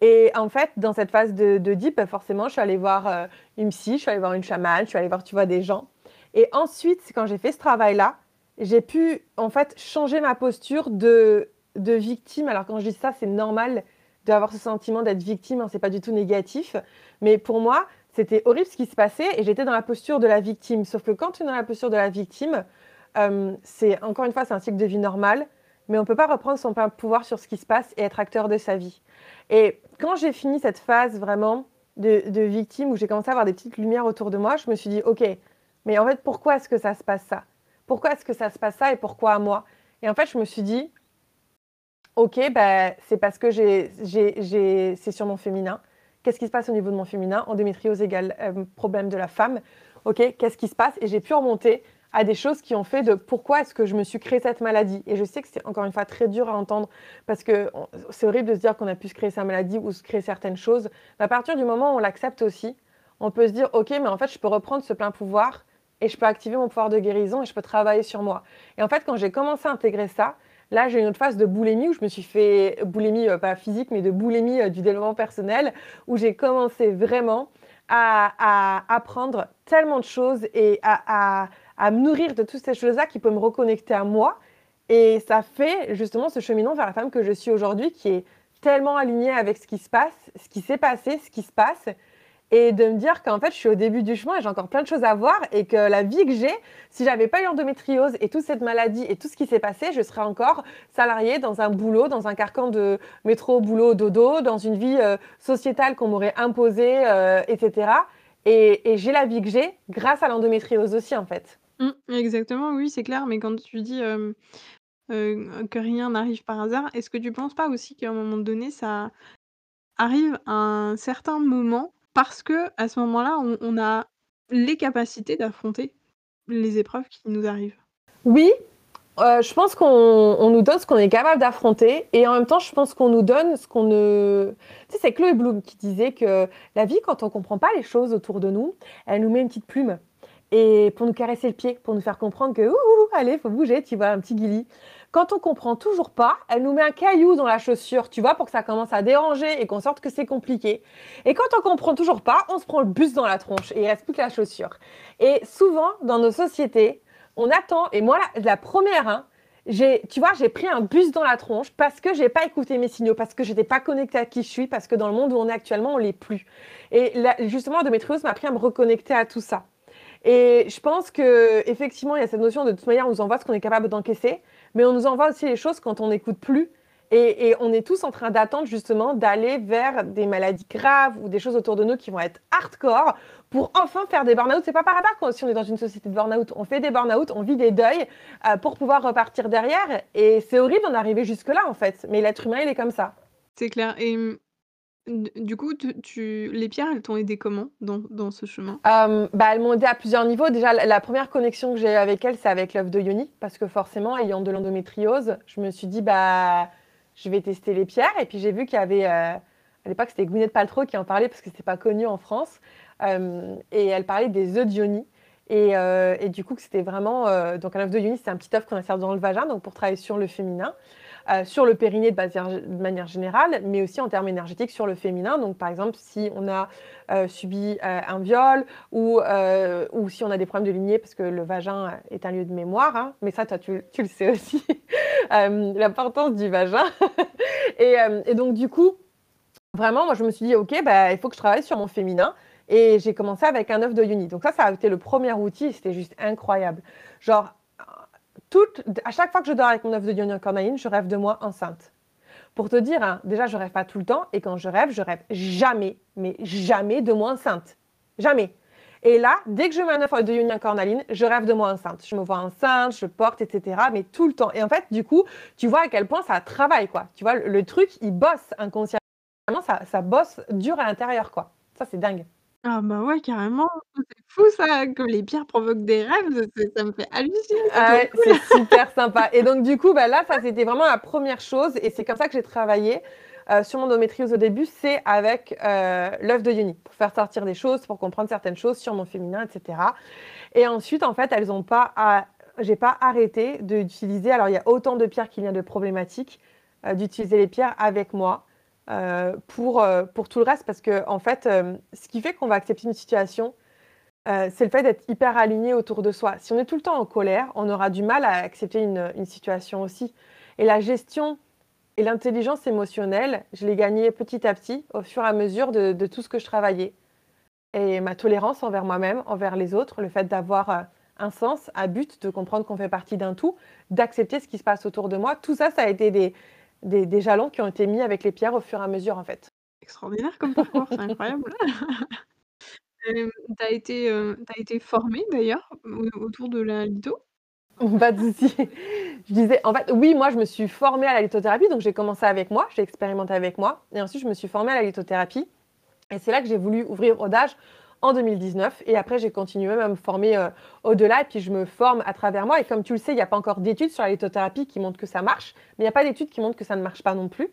Et en fait, dans cette phase de, de deep, bah, forcément, je suis allée voir euh, une psy, je suis allée voir une chamane, je suis allée voir, tu vois, des gens. Et ensuite, quand j'ai fait ce travail-là, j'ai pu, en fait, changer ma posture de, de victime. Alors, quand je dis ça, c'est normal d'avoir ce sentiment d'être victime, hein, c'est pas du tout négatif. Mais pour moi, c'était horrible ce qui se passait et j'étais dans la posture de la victime. Sauf que quand tu es dans la posture de la victime, euh, c'est encore une fois, c'est un cycle de vie normal, mais on ne peut pas reprendre son pouvoir sur ce qui se passe et être acteur de sa vie. Et quand j'ai fini cette phase vraiment de, de victime où j'ai commencé à avoir des petites lumières autour de moi, je me suis dit, ok, mais en fait, pourquoi est-ce que ça se passe ça? Pourquoi est-ce que ça se passe ça et pourquoi à moi? Et en fait, je me suis dit, ok, bah, c'est parce que c'est sur mon féminin. Qu'est-ce qui se passe au niveau de mon féminin? Endométriose égale euh, problème de la femme. Ok, qu'est-ce qui se passe? Et j'ai pu remonter à des choses qui ont fait de pourquoi est-ce que je me suis créé cette maladie. Et je sais que c'est encore une fois très dur à entendre parce que c'est horrible de se dire qu'on a pu se créer sa maladie ou se créer certaines choses. Mais à partir du moment où on l'accepte aussi, on peut se dire ok, mais en fait, je peux reprendre ce plein pouvoir et je peux activer mon pouvoir de guérison et je peux travailler sur moi. Et en fait, quand j'ai commencé à intégrer ça, Là, j'ai une autre phase de boulimie où je me suis fait, boulimie euh, pas physique, mais de boulimie euh, du développement personnel, où j'ai commencé vraiment à, apprendre tellement de choses et à, à, me nourrir de toutes ces choses-là qui peuvent me reconnecter à moi. Et ça fait justement ce cheminement vers la femme que je suis aujourd'hui qui est tellement alignée avec ce qui se passe, ce qui s'est passé, ce qui se passe, et de me dire qu'en fait, je suis au début du chemin et j'ai encore plein de choses à voir et que la vie que j'ai, si j'avais pas eu endométriose et toute cette maladie et tout ce qui s'est passé, je serais encore salariée dans un boulot, dans un carcan de métro, boulot, dodo, dans une vie euh, sociétale qu'on m'aurait imposée, euh, etc. Et, j'ai la vie que j'ai grâce à l'endométriose aussi, en fait. Mmh, exactement, oui, c'est clair. Mais quand tu dis euh, que rien n'arrive par hasard, est-ce que tu penses pas aussi qu'à un moment donné, ça arrive à un certain moment parce qu'à ce moment-là, on a les capacités d'affronter les épreuves qui nous arrivent. Oui, euh, je pense qu'on nous donne ce qu'on est capable d'affronter et en même temps, je pense qu'on nous donne ce qu'on ne. Tu sais, c'est Chloé Bloom qui disait que la vie, quand on ne comprend pas les choses autour de nous, elle nous met une petite plume et pour nous caresser le pied, pour nous faire comprendre que, ouh, allez, faut bouger, tu vois, un petit guilly. Quand on comprend toujours pas, elle nous met un caillou dans la chaussure, tu vois, pour que ça commence à déranger et qu'on sorte que c'est compliqué. Et quand on comprend toujours pas, on se prend le bus dans la tronche et il reste plus que la chaussure. Et souvent, dans nos sociétés, on attend, et moi, la, première, hein, tu vois, j'ai pris un bus dans la tronche parce que j'ai pas écouté mes signaux, parce que j'étais pas connectée à qui je suis, parce que dans le monde où on est actuellement, on l'est plus. Et justement, Demetrius m'a appris à me reconnecter à tout ça. Et je pense que effectivement, il y a cette notion de, de toute manière, on nous envoie ce qu'on est capable d'encaisser mais on nous envoie aussi les choses quand on n'écoute plus. Et, on est tous en train d'attendre justement d'aller vers des maladies graves ou des choses autour de nous qui vont être hardcore pour enfin faire des burn-out. C'est pas par hasard si on est dans une société de burn-out. On fait des burn-out, on vit des deuils euh, pour pouvoir repartir derrière. Et c'est horrible d'en arriver jusque-là en fait. Mais l'être humain, il est comme ça. C'est clair. Et du coup, tu les pierres, elles t'ont aidé comment dans dans ce chemin? bah, elles m'ont aidé à plusieurs niveaux. Déjà, la première connexion que j'ai avec elles, c'est avec l'œuf de Yoni parce que forcément, ayant de l'endométriose, je me suis dit: «Bah, je vais tester les pierres» et puis j'ai vu qu'il y avait, heu, à l'époque, c'était Gwyneth Paltrow qui en parlait parce que c'était pas connu en France, et elle parlait des œufs de Yoni et et du coup c'était vraiment, donc un œuf de Yoni, c'est un petit œuf qu'on insère dans le vagin, donc pour travailler sur le féminin. Euh, sur le périnée de, manière générale, mais aussi en termes énergétiques sur le féminin. Donc, par exemple, si on a euh, subi euh, un viol ou, ou si on a des problèmes de lignée, parce que le vagin est un lieu de mémoire, hein, mais ça, toi, tu, le sais aussi, l'importance du vagin. et, donc, du coup, vraiment, moi, je me suis dit, OK, bah, il faut que je travaille sur mon féminin. Et j'ai commencé avec un œuf de Uni. Donc ça, ça a été le premier outil. C'était juste incroyable. Genre, à chaque fois que je dors avec mon œuf de Dion cornaline, je rêve de moi enceinte. Pour te dire, hein, déjà, je rêve pas tout le temps, et quand je rêve, je rêve jamais, mais jamais de moi enceinte. Jamais. Et là, dès que je mets un œuf de yoni en cornaline, je rêve de moi enceinte. Je me vois enceinte, je porte, etc. Mais tout le temps. Et en fait, du coup, tu vois à quel point ça travaille, quoi. Tu vois, le, truc, il bosse inconsciemment. Ça bosse dur à l'intérieur, quoi. Ça, c'est dingue. Ah bah ouais, carrément. Fou ça, que les pierres provoquent des rêves, ça me fait halluciner, Ah ouais, c'est super sympa. Et donc du coup, bah là, ça c'était vraiment la première chose et c'est comme ça que j'ai travaillé euh, sur mon endométriose au début, c'est avec euh, l'œuf de Yoni pour faire sortir des choses, pour comprendre certaines choses sur mon féminin, etc. Et ensuite, en fait, elles ont pas, j'ai pas arrêté d'utiliser. Alors il y a autant de pierres qu'il y a de problématiques euh, d'utiliser les pierres avec moi. Euh, pour, euh, pour tout le reste, parce que en fait, euh, ce qui fait qu'on va accepter une situation, c'est le fait d'être hyper aligné autour de soi. Si on est tout le temps en colère, on aura du mal à accepter une, situation aussi. Et la gestion et l'intelligence émotionnelle, je l'ai gagnée petit à petit au fur et à mesure de, tout ce que je travaillais. Et ma tolérance envers moi-même, envers les autres, le fait d'avoir un sens, un but, de comprendre qu'on fait partie d'un tout, d'accepter ce qui se passe autour de moi, tout ça, ça a été des, des, jalons qui ont été mis avec les pierres au fur et à mesure, en fait. Extraordinaire comme parcours, c'est incroyable. tu as été, formée d'ailleurs autour de la litho? Pas de souci. Je disais, en fait, oui, moi, je me suis formée à la lithothérapie, donc j'ai commencé avec moi, j'ai expérimenté avec moi, et ensuite, je me suis formée à la lithothérapie. Et c'est là que j'ai voulu ouvrir Odage en 2019. Et après, j'ai continué à me former au-delà. Et puis, je me forme à travers moi. Et comme tu le sais, il n'y a pas encore d'études sur la lithothérapie qui montrent que ça marche. Mais il n'y a pas d'études qui montrent que ça ne marche pas non plus.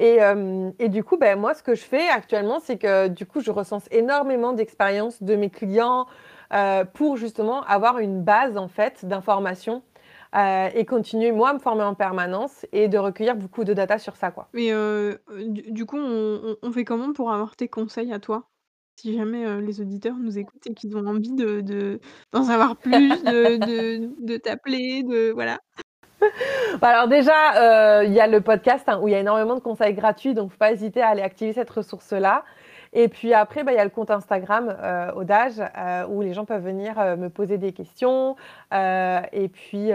Et, euh, et du coup, ben, moi, ce que je fais actuellement, c'est que du coup, je recense énormément d'expériences de mes clients euh, pour justement avoir une base, en fait, d'informations et continuer, moi, à me former en permanence et de recueillir beaucoup de data sur ça. Quoi. Mais du, coup, on, on, fait comment pour avoir tes conseils à toi si jamais, les auditeurs nous écoutent et qu'ils ont envie de d'en savoir plus, de de de t'appeler, de voilà? Bah, alors déjà, il y a le podcast, hein, où il y a énormément de conseils gratuits, donc faut pas hésiter à aller activer cette ressource-là. Et puis après, bah, il y a le compte Instagram euh, Odage euh, où les gens peuvent venir euh, me poser des questions euh, et, puis,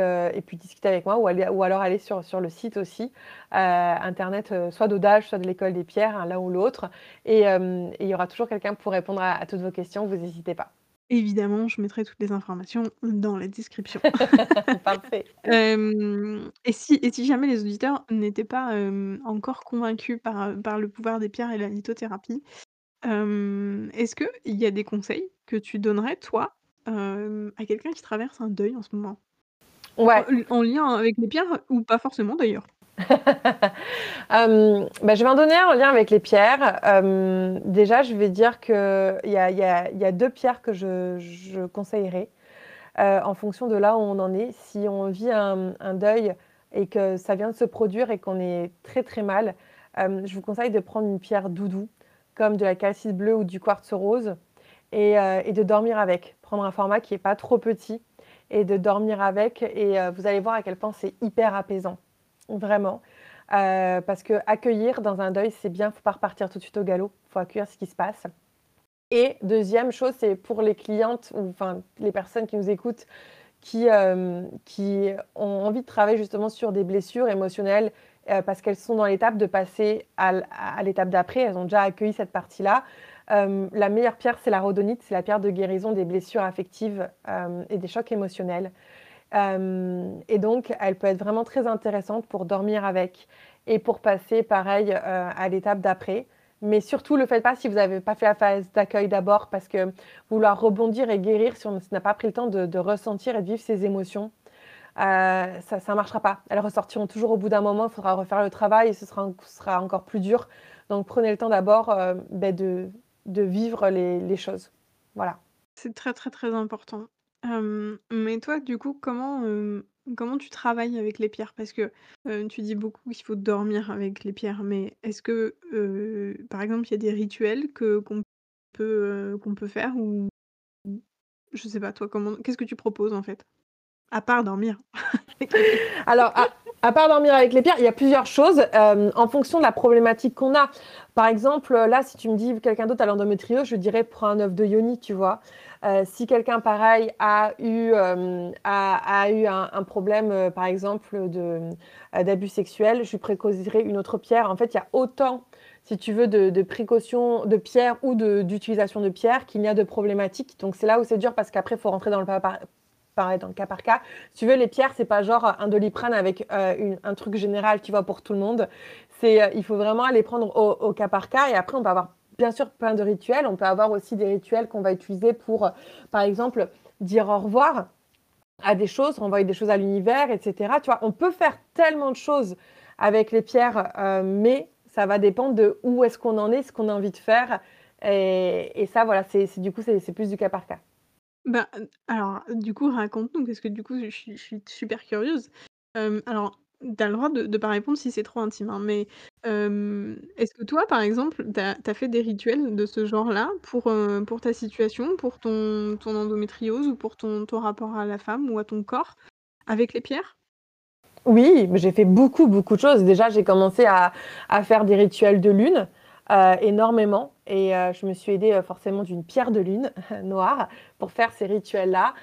discuter avec moi ou, alors aller sur, le site aussi, internet, soit d'Odage, soit de l'école des pierres, hein, l'un ou l'autre. Et il y aura toujours quelqu'un pour répondre à, à toutes vos questions, vous n'hésitez pas. Évidemment, je mettrai toutes les informations dans la description. Parfait. et si et si jamais les auditeurs n'étaient pas, encore convaincus par, par le pouvoir des pierres et la lithothérapie, est-ce qu'il y a des conseils que tu donnerais, toi, à quelqu'un qui traverse un deuil en ce moment? Ouais. En lien avec les pierres ou pas forcément d'ailleurs? bah, je vais en donner un en lien avec les pierres. déjà, je vais dire qu'il y a, y, deux pierres que je, conseillerais en fonction de là où on en est. Si on vit un, deuil et que ça vient de se produire et qu'on est très très mal, je vous conseille de prendre une pierre doudou comme de la calcite bleue ou du quartz rose, et, euh, et de dormir avec. Prendre un format qui n'est pas trop petit et de dormir avec. Et euh, vous allez voir à quel point c'est hyper apaisant, vraiment. Euh, parce que accueillir dans un deuil, c'est bien, il ne faut pas repartir tout de suite au galop, il faut accueillir ce qui se passe. Et deuxième chose, c'est pour les clientes ou enfin les personnes qui nous écoutent qui, qui ont envie de travailler justement sur des blessures émotionnelles euh, parce qu'elles sont dans l'étape de passer à, l'étape d'après. Elles ont déjà accueilli cette partie-là. Euh, la meilleure pierre, c'est la rhodonite, c'est la pierre de guérison des blessures affectives euh, et des chocs émotionnels. Et donc, elle peut être vraiment très intéressante pour dormir avec et pour passer, pareil, à l'étape d'après. Mais surtout, le faites pas si vous n'avez pas fait la phase d'accueil d'abord, parce que vouloir rebondir et guérir si on n'a pas pris le temps de, de ressentir et de vivre ses émotions, euh, ça ne marchera pas. Elles ressortiront toujours au bout d'un moment, il faudra refaire le travail et ce sera, sera encore plus dur. Donc prenez le temps d'abord euh, ben de, de, vivre les, les, choses. Voilà. C'est très très très important. Mais toi, du coup, comment, comment tu travailles avec les pierres? Parce que tu dis beaucoup qu'il faut dormir avec les pierres, mais est-ce que, par exemple, il y a des rituels que, qu'on, peut, qu'on peut faire ou je sais pas, toi, comment, qu'est-ce que tu proposes en fait? À part dormir. Alors, À part dormir avec les pierres, il y a plusieurs choses en fonction de la problématique qu'on a. Par exemple, là, si tu me dis quelqu'un d'autre a l'endométriose, je dirais prends un œuf de yoni, tu vois. Euh, si quelqu'un pareil a eu, euh, a, eu un, problème, par exemple, d'abus sexuels, je lui préconiserais une autre pierre. En fait, il y a autant, si tu veux, de, précautions de pierres ou d'utilisation de, pierres qu'il y a de problématiques. Donc c'est là où c'est dur parce qu'après, il faut rentrer dans le dans le cas par cas. Si tu veux, les pierres, c'est pas genre un doliprane avec euh, un truc général, tu vois, pour tout le monde. C'est, euh, il faut vraiment aller prendre au, cas par cas. Et après, on peut avoir bien sûr plein de rituels. On peut avoir aussi des rituels qu'on va utiliser pour, par exemple, dire au revoir à des choses, renvoyer des choses à l'univers, etc. Tu vois, on peut faire tellement de choses avec les pierres, euh, mais ça va dépendre de où est-ce qu'on en est, ce qu'on a envie de faire. Et, ça, voilà, c'est, du coup, c'est plus du cas par cas. Bah, alors, du coup, raconte-nous, parce que du coup, je suis suis super curieuse. alors, tu le droit de de pas répondre si c'est trop intime, hein, mais est-ce que toi, par exemple, tu as fait des rituels de ce genre-là pour, pour ta situation, pour ton endométriose ou pour ton rapport à la femme ou à ton corps, avec les pierres? Oui, j'ai fait beaucoup, beaucoup de choses. Déjà, j'ai commencé à à faire des rituels de lune. Énormément. Et je me suis aidée forcément d'une pierre de lune noire pour faire ces rituels-là,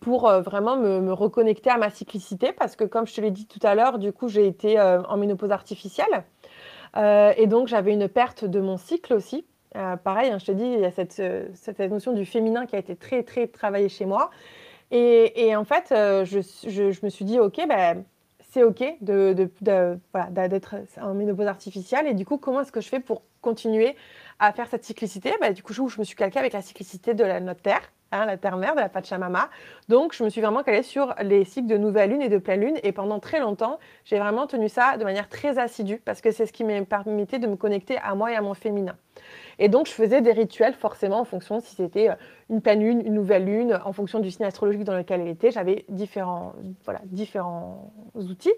pour vraiment me, reconnecter à ma cyclicité. Parce que comme je te l'ai dit tout à l'heure, du coup, j'ai été en ménopause artificielle. et donc, j'avais une perte de mon cycle aussi. pareil, hein, je te dis, il y a cette, notion du féminin qui a été très, très travaillée chez moi. Et, en fait, je, me suis dit, OK, ben c'est OK d'être en ménopause artificielle. Et du coup, comment est-ce que je fais pour continuer à faire cette cyclicité? Bah, Du coup, je, je me suis calquée avec la cyclicité de la, notre Terre, hein, la Terre-mère, de la Pachamama. Donc, je me suis vraiment calée sur les cycles de nouvelle lune et de pleine lune. Et pendant très longtemps, j'ai vraiment tenu ça de manière très assidue parce que c'est ce qui m'a permis de me connecter à moi et à mon féminin. Et donc, je faisais des rituels forcément en fonction si c'était euh, une pleine lune, une nouvelle lune, en fonction du signe astrologique dans lequel elle était. J'avais différents, voilà, différents outils.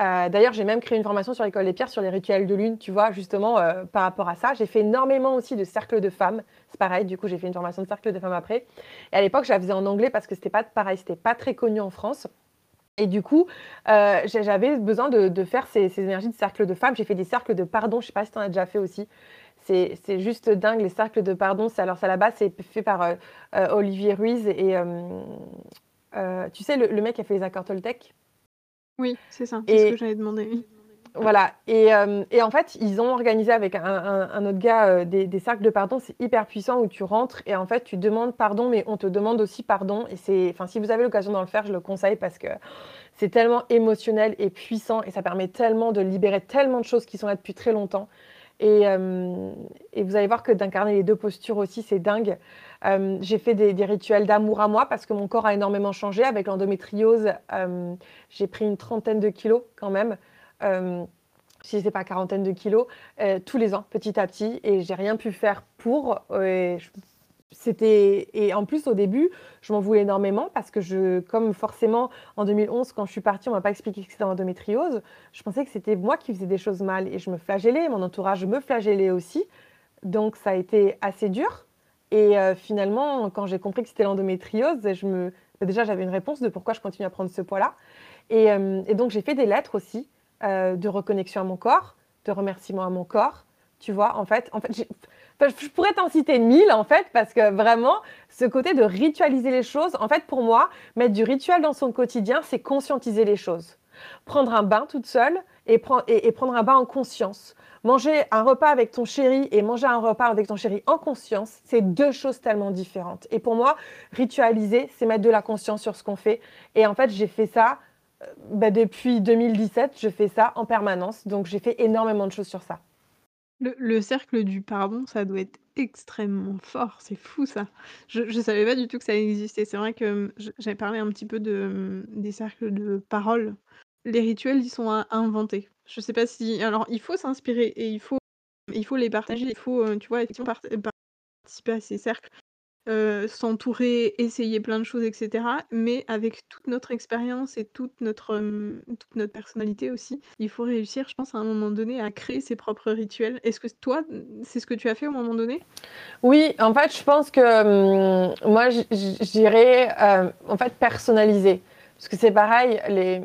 Euh, d'ailleurs, j'ai même créé une formation sur l'école des pierres sur les rituels de lune, tu vois, justement euh, par rapport à ça. J'ai fait énormément aussi de cercles de femmes. C'est pareil, du coup, j'ai fait une formation de cercle de femmes après. Et à l'époque, je la faisais en anglais parce que c'était pas pareil, c'était pas très connu en France. Et du coup, j'avais besoin de, faire ces, énergies de cercle de femmes. J'ai fait des cercles de pardon, je sais pas si tu en as déjà fait aussi c'est juste dingue, les cercles de pardon. Alors, ça, là-bas, c'est fait par euh, euh, Olivier Ruiz et euh, tu sais, le, mec qui a fait les accords Toltec? Oui, c'est ça, c'est ce que j'avais demandé. Voilà, et, et, en fait, ils ont organisé avec un, autre gars des, cercles de pardon, c'est hyper puissant où tu rentres et en fait, tu demandes pardon, mais on te demande aussi pardon. Et c'est, enfin, si vous avez l'occasion d'en le faire, je le conseille parce que c'est tellement émotionnel et puissant et ça permet tellement de libérer tellement de choses qui sont là depuis très longtemps. Euh, et, vous allez voir que d'incarner les deux postures aussi, c'est dingue. Euh, j'ai fait des, rituels d'amour à moi parce que mon corps a énormément changé. Avec l'endométriose, euh, j'ai pris une trentaine de kilos quand même. si ce n'est pas quarantaine de kilos, tous les ans, petit à petit, et j'ai rien pu faire pour. C'était et en plus au début, je m'en voulais énormément parce que je, comme forcément en 2011 quand je suis partie, on m'a pas expliqué que c'était l'endométriose. Je pensais que c'était moi qui faisais des choses mal et je me flagellais, mon entourage me flagellait aussi. Donc ça a été assez dur. Et euh, finalement, quand j'ai compris que c'était l'endométriose, je me bah, déjà j'avais une réponse de pourquoi je continue à prendre ce poids-là. Et, euh, donc j'ai fait des lettres aussi euh, de reconnexion à mon corps, de remerciement à mon corps. Tu vois, en fait, en fait, je pourrais t'en citer mille en fait, parce que vraiment, ce côté de ritualiser les choses, en fait, pour moi, mettre du rituel dans son quotidien, c'est conscientiser les choses. Prendre un bain toute seule et, prendre, un bain en conscience. Manger un repas avec ton chéri et manger un repas avec ton chéri en conscience, c'est deux choses tellement différentes. Et pour moi, ritualiser, c'est mettre de la conscience sur ce qu'on fait. Et en fait, j'ai fait ça euh, bah, depuis 2017, je fais ça en permanence. Donc, j'ai fait énormément de choses sur ça. Le cercle du pardon, ça doit être extrêmement fort, c'est fou ça. Je savais pas du tout que ça existait. C'est vrai que, j'avais parlé un petit peu de, des cercles de parole. Les rituels, ils sont à inventer. Je sais pas si alors il faut s'inspirer et il faut il faut les partager, il faut, tu vois, participer à ces cercles. Euh, s'entourer, essayer plein de choses, etc. Mais avec toute notre expérience et toute notre, toute notre personnalité aussi, il faut réussir, je pense, à un moment donné, à créer ses propres rituels. Est-ce que toi, c'est ce que tu as fait au moment donné? Oui, en fait, je pense que moi, j'irais, en fait, personnaliser. Parce que c'est pareil, les...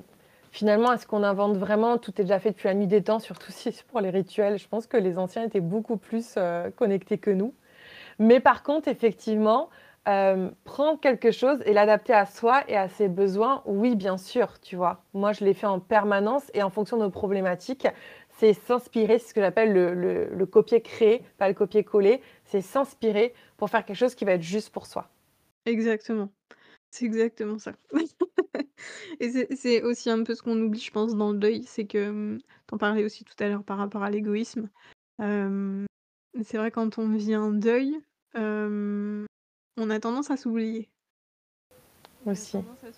finalement, est-ce qu'on invente vraiment? Tout est déjà fait depuis la nuit des temps, surtout si c'est pour les rituels. Je pense que les anciens étaient beaucoup plus, connectés que nous. Mais par contre, effectivement, hem, prendre quelque chose et l'adapter à soi et à ses besoins, oui, bien sûr, tu vois? Moi, je l'ai fait en permanence et en fonction de nos problématiques, c'est s'inspirer, c'est ce que j'appelle le le copier-créer, pas le copier-coller. C'est s'inspirer pour faire quelque chose qui va être juste pour soi. Exactement. C'est exactement ça. Et c'est aussi un peu ce qu'on oublie, je pense, dans le deuil, c'est que, mmh, tu en parlais aussi tout à l'heure par rapport à l'égoïsme. Hem, c'est vrai quand on vit un deuil, on a tendance à s'oublier. Aussi.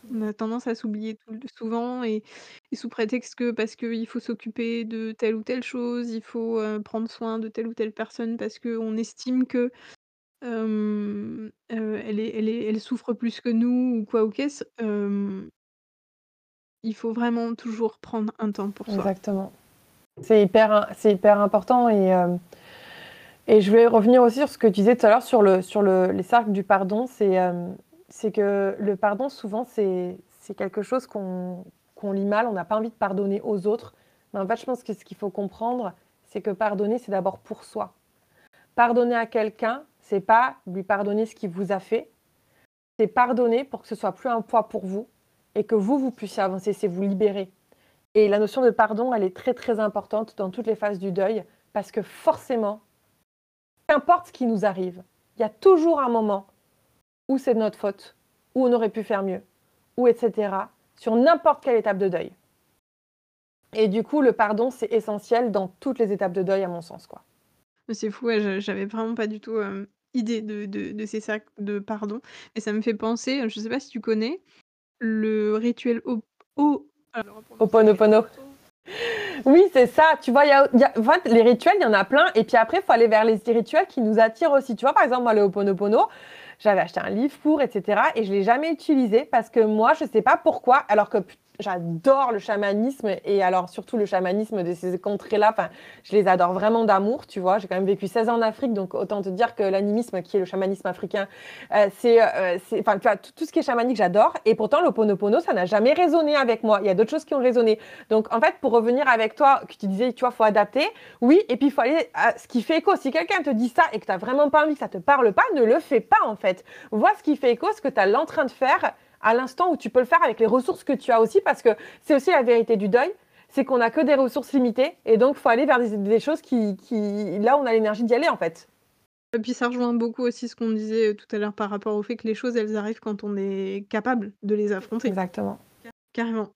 on a tendance à s'oublier tout souvent et et sous prétexte que parce qu'il faut s'occuper de telle ou telle chose, il faut, prendre soin de telle ou telle personne parce qu'on estime que, elle est elle est elle souffre plus que nous ou quoi ou qu'est-ce, il faut vraiment toujours prendre un temps pour soi. Exactement. C'est hyper c'est hyper important et et je vais revenir aussi sur ce que tu disais tout à l'heure sur le sur le les cercles du pardon. C'est, c'est que le pardon souvent c'est quelque chose qu'on qu'on lit mal. On n'a pas envie de pardonner aux autres. Mais en fait, je pense que ce qu'il faut comprendre, c'est que pardonner, c'est d'abord pour soi. Pardonner à quelqu'un, c'est pas lui pardonner ce qu'il vous a fait, c'est pardonner pour que ce soit plus un poids pour vous et que vous, vous puissiez avancer, c'est vous libérer. Et la notion de pardon, elle est très, très importante dans toutes les phases du deuil parce que forcément, qu'importe ce qui nous arrive, il y a toujours un moment où c'est de notre faute, où on aurait pu faire mieux, ou et cetera, sur n'importe quelle étape de deuil. Et du coup, le pardon, c'est essentiel dans toutes les étapes de deuil à mon sens, quoi. Mais c'est fou, ouais, j'avais vraiment pas du tout, hem, idée de de de ces cercles de pardon et ça me fait penser, je sais pas si tu connais le rituel alors on Oui, c'est ça, tu vois? Les rituels, il y en a plein et puis après, il faut aller vers les rituels qui nous attirent aussi. Tu vois? Par exemple, moi, le j'avais acheté un livre pour et cetera et je l'ai jamais utilisé parce que moi, je sais pas pourquoi, alors que j'adore le chamanisme et alors surtout le chamanisme de ces contrées-là, enfin, je les adore vraiment d'amour, tu vois? J'ai quand même vécu 16 ans en Afrique, donc autant te dire que l'animisme, qui est le chamanisme africain, c'est, heu, c'est enfin? Tout ce qui est chamanique, j'adore et pourtant l'Ho'oponopono, ça n'a jamais résonné avec moi. Il y a d'autres choses qui ont résonné. Donc en fait, pour revenir avec toi, que tu disais, tu vois? Faut adapter. Oui et puis il faut aller à ce qui fait écho. Si quelqu'un te dit ça et que tu as vraiment pas envie, que ça te parle pas, ne le fais pas, en fait. Vois ce qui fait écho, ce que tu es là en train de faire à l'instant où tu peux le faire avec les ressources que tu as aussi parce que c'est aussi la vérité du deuil, c'est qu'on a que des ressources limitées et donc faut aller vers des des choses qui qui là, on a l'énergie d'y aller, en fait. Et puis ça rejoint beaucoup aussi ce qu'on disait, heu, tout à l'heure par rapport au fait que les choses, elles arrivent quand on est capable de les affronter. Exactement. Carrément.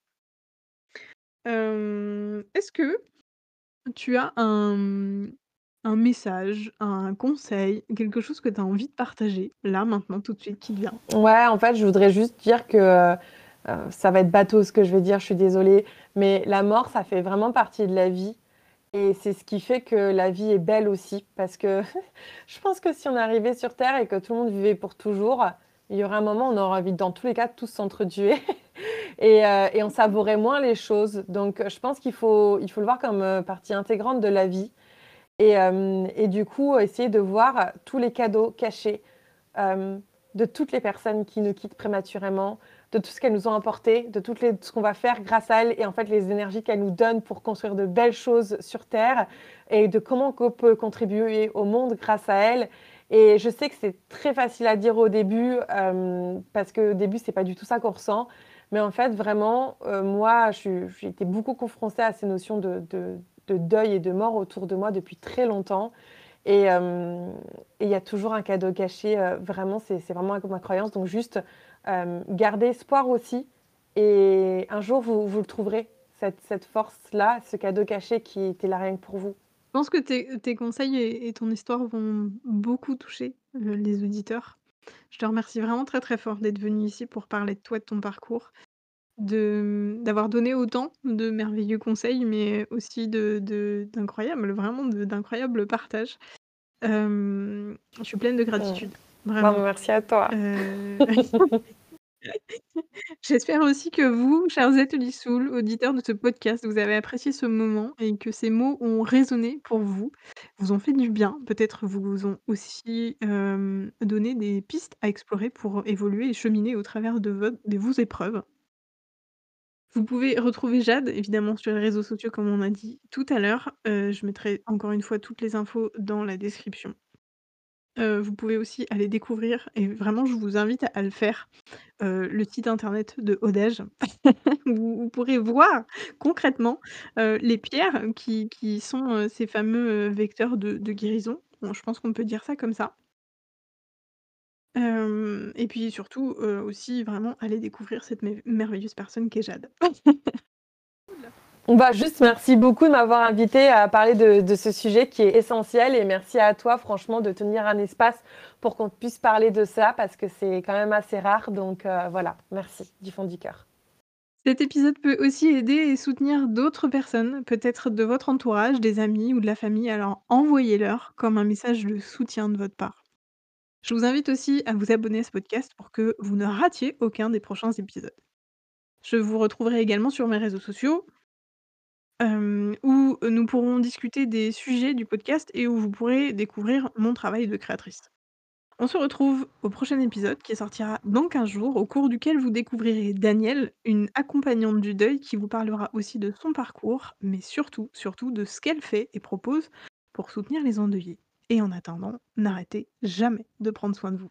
Hem, est-ce que tu as un, un message, un conseil, quelque chose que tu as envie de partager, là, maintenant, tout de suite, qui vient? Ouais, en fait, je voudrais juste dire que, heu, ça va être bateau ce que je vais dire, je suis désolée, mais la mort, ça fait vraiment partie de la vie et c'est ce qui fait que la vie est belle aussi. Parce que je pense que si on arrivait sur terre et que tout le monde vivait pour toujours, il y aurait un moment, on aurait envie, dans tous les cas, tous s'entretuer et heu et on savourait moins les choses. Donc je pense qu'il faut il faut le voir comme, heu, partie intégrante de la vie et hem et du coup, essayer de voir tous les cadeaux cachés, hem, de toutes les personnes qui nous quittent prématurément, de tout ce qu'elles nous ont apporté, de les ce qu'on va faire grâce à elles et en fait, les énergies qu'elles nous donnent pour construire de belles choses sur terre et de comment qu'on peut contribuer au monde grâce à elles et je sais que c'est très facile à dire au début, hem, parce qu'au début, c'est pas du tout ça qu'on ressent. Mais en fait, vraiment, moi, j'ai été beaucoup confrontée à ces notions de de deuil et de mort autour de moi depuis très longtemps et et il y a toujours un cadeau caché, heu, vraiment, c'est vraiment ma croyance donc juste, hem, garder espoir aussi et un jour, vous vous le trouverez, cette cette force-là, ce cadeau caché qui était là rien que pour vous. Je pense que tes conseils et et ton histoire vont beaucoup toucher, heu, les auditeurs. Je te remercie vraiment très, très fort d'être venu ici pour parler de toi, de ton parcours, de, d'avoir donné autant de merveilleux conseils, mais aussi de de d'incroyables, vraiment de d'incroyables partages. Hem, je suis pleine de Mmh. gratitude, vraiment. merci à toi. Heu, j'espère aussi que vous, chers Soul, auditeurs de ce podcast, vous avez apprécié ce moment et que ces mots ont résonné pour vous, vous ont fait du bien. Peut-être vous ont aussi, hem, donné des pistes à explorer pour évoluer et cheminer au travers de vos épreuves. Vous pouvez retrouver Jade, évidemment, sur les réseaux sociaux comme on a dit tout à l'heure. Heu, je mettrai encore une fois toutes les infos dans la description. Heu, vous pouvez aussi aller découvrir et vraiment je vous invite à le faire, heu, le site internet de Odège. Vous vous pourrez voir concrètement, les pierres qui qui sont, ces fameux, vecteurs de guérison. Je pense qu'on peut dire ça comme ça. Hem et puis surtout, heu, aussi vraiment aller découvrir cette merveilleuse personne qu'est Jade. Cool. Bah, juste merci beaucoup de m'avoir invitée à parler de de ce sujet qui est essentiel et merci à toi franchement de tenir un espace pour qu'on puisse parler de ça parce que c'est quand même assez rare donc heu, voilà, merci du fond du cœur. Cet épisode peut aussi aider et soutenir d'autres personnes, peut-être de votre entourage, des amis ou de la famille, alors envoyez-leur comme un message de soutien de votre part. Je vous invite aussi à vous abonner à ce podcast pour que vous ne ratiez aucun des prochains épisodes. Je vous retrouverai également sur mes réseaux sociaux hem, où nous pourrons discuter des sujets du podcast et où vous pourrez découvrir mon travail de créatrice. On se retrouve au prochain épisode qui sortira dans 15 jours, au cours duquel vous découvrirez Danielle, une accompagnante du deuil qui vous parlera aussi de son parcours, mais surtout, surtout de ce qu'elle fait et propose pour soutenir les endeuillés. Et en attendant, n'arrêtez jamais de prendre soin de vous.